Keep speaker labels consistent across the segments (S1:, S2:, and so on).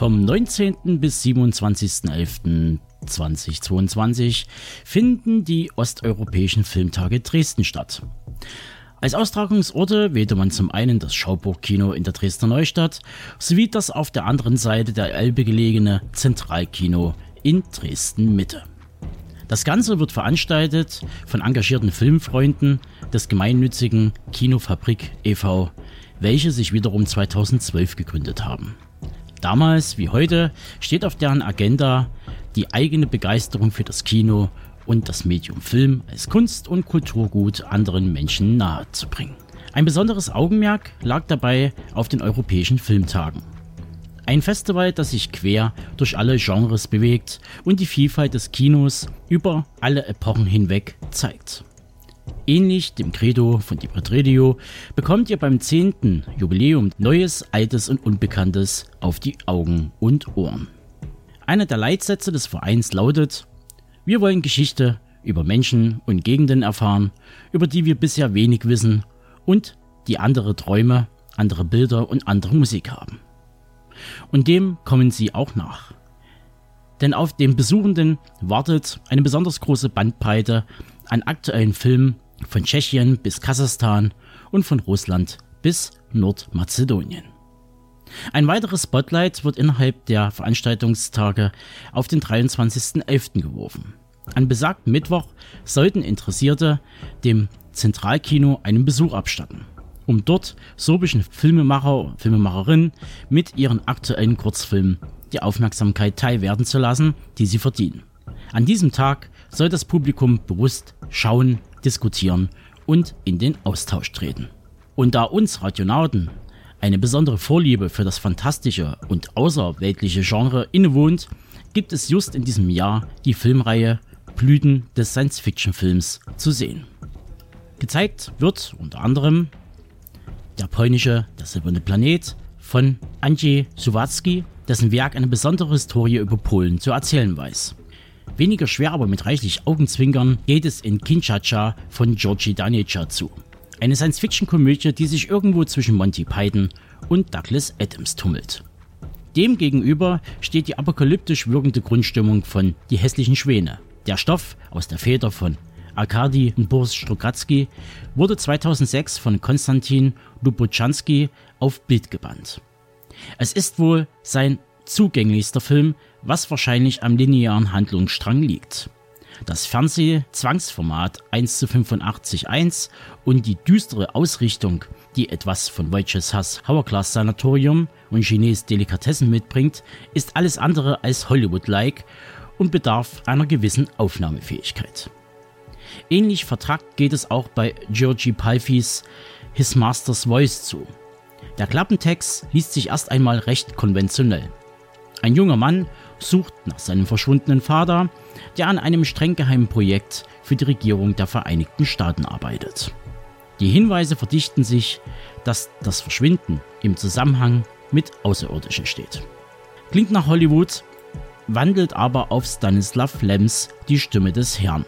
S1: Vom 19. bis 27.11.2022 finden die Osteuropäischen Filmtage Dresden statt. Als Austragungsorte wählte man zum einen das Schauburg-Kino in der Dresdner Neustadt sowie das auf der anderen Seite der Elbe gelegene Zentralkino in Dresden-Mitte. Das Ganze wird veranstaltet von engagierten Filmfreunden des gemeinnützigen Kinofabrik e.V., welche sich wiederum 2012 gegründet haben. Damals wie heute steht auf deren Agenda die eigene Begeisterung für das Kino und das Medium Film als Kunst- und Kulturgut anderen Menschen nahezubringen. Ein besonderes Augenmerk lag dabei auf den europäischen Filmtagen. Ein Festival, das sich quer durch alle Genres bewegt und die Vielfalt des Kinos über alle Epochen hinweg zeigt. Ähnlich dem Credo von Di Radio bekommt ihr beim 10. Jubiläum Neues, Altes und Unbekanntes auf die Augen und Ohren. Einer der Leitsätze des Vereins lautet, wir wollen Geschichte über Menschen und Gegenden erfahren, über die wir bisher wenig wissen und die andere Träume, andere Bilder und andere Musik haben. Und dem kommen sie auch nach. Denn auf den Besuchenden wartet eine besonders große Bandbreite an aktuellen Filmen von Tschechien bis Kasachstan und von Russland bis Nordmazedonien. Ein weiteres Spotlight wird innerhalb der Veranstaltungstage auf den 23.11. geworfen. An besagten Mittwoch sollten Interessierte dem Zentralkino einen Besuch abstatten, um dort sorbischen Filmemacher und Filmemacherinnen mit ihren aktuellen Kurzfilmen die Aufmerksamkeit teilwerden zu lassen, die sie verdienen. An diesem Tag soll das Publikum bewusst schauen, diskutieren und in den Austausch treten. Und da uns Radionauten eine besondere Vorliebe für das fantastische und außerweltliche Genre innewohnt, gibt es just in diesem Jahr die Filmreihe Blüten des Science-Fiction-Films zu sehen. Gezeigt wird unter anderem der polnische Der silberne Planet von Andrzej Suwacki, dessen Werk eine besondere Historie über Polen zu erzählen weiß. Weniger schwer, aber mit reichlich Augenzwinkern geht es in Kinchacha von Georgi Danica zu. Eine Science-Fiction-Komödie, die sich irgendwo zwischen Monty Python und Douglas Adams tummelt. Demgegenüber steht die apokalyptisch wirkende Grundstimmung von Die hässlichen Schwäne. Der Stoff aus der Feder von Arkadi und Boris Strugatsky wurde 2006 von Konstantin Lubochanski auf Bild gebannt. Es ist wohl sein zugänglichster Film, was wahrscheinlich am linearen Handlungsstrang liegt. Das Fernseh-Zwangsformat 1 zu 85.1 und die düstere Ausrichtung, die etwas von Wojciech Hass Hourglass Sanatorium und Chines Delikatessen mitbringt, ist alles andere als Hollywood-like und bedarf einer gewissen Aufnahmefähigkeit. Ähnlich vertragt geht es auch bei Georgi Palfis His Master's Voice zu. Der Klappentext liest sich erst einmal recht konventionell. Ein junger Mann sucht nach seinem verschwundenen Vater, der an einem streng geheimen Projekt für die Regierung der Vereinigten Staaten arbeitet. Die Hinweise verdichten sich, dass das Verschwinden im Zusammenhang mit Außerirdischen steht. Klingt nach Hollywood, wandelt aber auf Stanislav Lems Die Stimme des Herrn.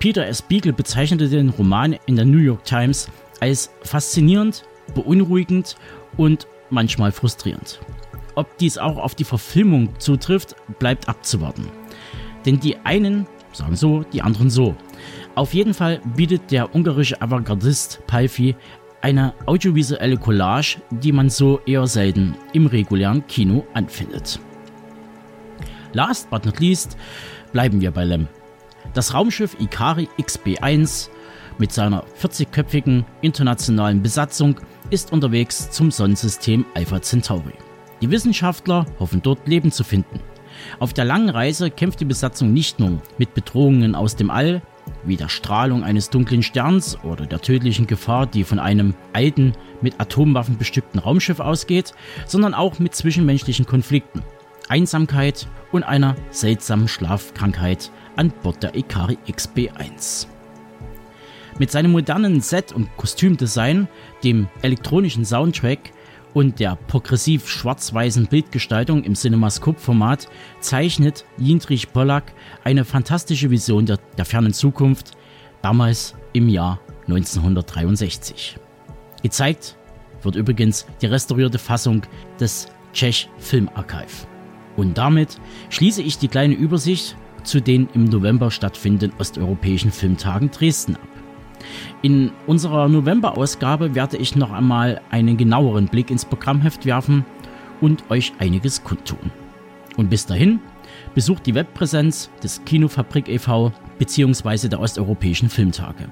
S1: Peter S. Beagle bezeichnete den Roman in der New York Times als faszinierend, beunruhigend und manchmal frustrierend. Ob dies auch auf die Verfilmung zutrifft, bleibt abzuwarten. Denn die einen sagen so, die anderen so. Auf jeden Fall bietet der ungarische Avantgardist Palfi eine audiovisuelle Collage, die man so eher selten im regulären Kino anfindet. Last but not least bleiben wir bei Lem. Das Raumschiff Ikari XB-1 mit seiner 40-köpfigen internationalen Besatzung ist unterwegs zum Sonnensystem Alpha Centauri. Die Wissenschaftler hoffen dort Leben zu finden. Auf der langen Reise kämpft die Besatzung nicht nur mit Bedrohungen aus dem All, wie der Strahlung eines dunklen Sterns oder der tödlichen Gefahr, die von einem alten, mit Atomwaffen bestückten Raumschiff ausgeht, sondern auch mit zwischenmenschlichen Konflikten, Einsamkeit und einer seltsamen Schlafkrankheit an Bord der Ikari XB1. Mit seinem modernen Set- und Kostümdesign, dem elektronischen Soundtrack und der progressiv schwarz-weißen Bildgestaltung im CinemaScope-Format zeichnet Jindrich Pollack eine fantastische Vision der, der fernen Zukunft, damals im Jahr 1963. Gezeigt wird übrigens die restaurierte Fassung des Czech Filmarchiv. Und damit schließe ich die kleine Übersicht zu den im November stattfindenden osteuropäischen Filmtagen Dresden ab. In unserer November-Ausgabe werde ich noch einmal einen genaueren Blick ins Programmheft werfen und euch einiges kundtun. Und bis dahin besucht die Webpräsenz des Kinofabrik e.V. bzw. der Osteuropäischen Filmtage.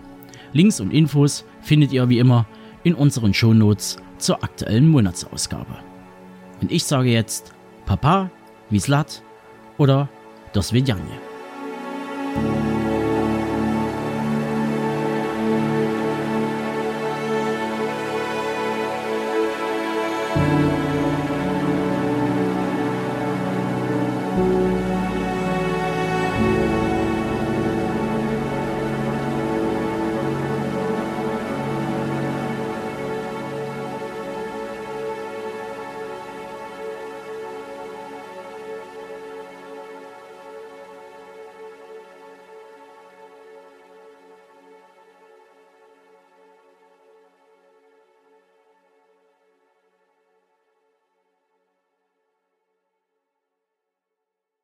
S1: Links und Infos findet ihr wie immer in unseren Shownotes zur aktuellen Monatsausgabe. Und ich sage jetzt Papa, Wislat oder Das Vedjanje.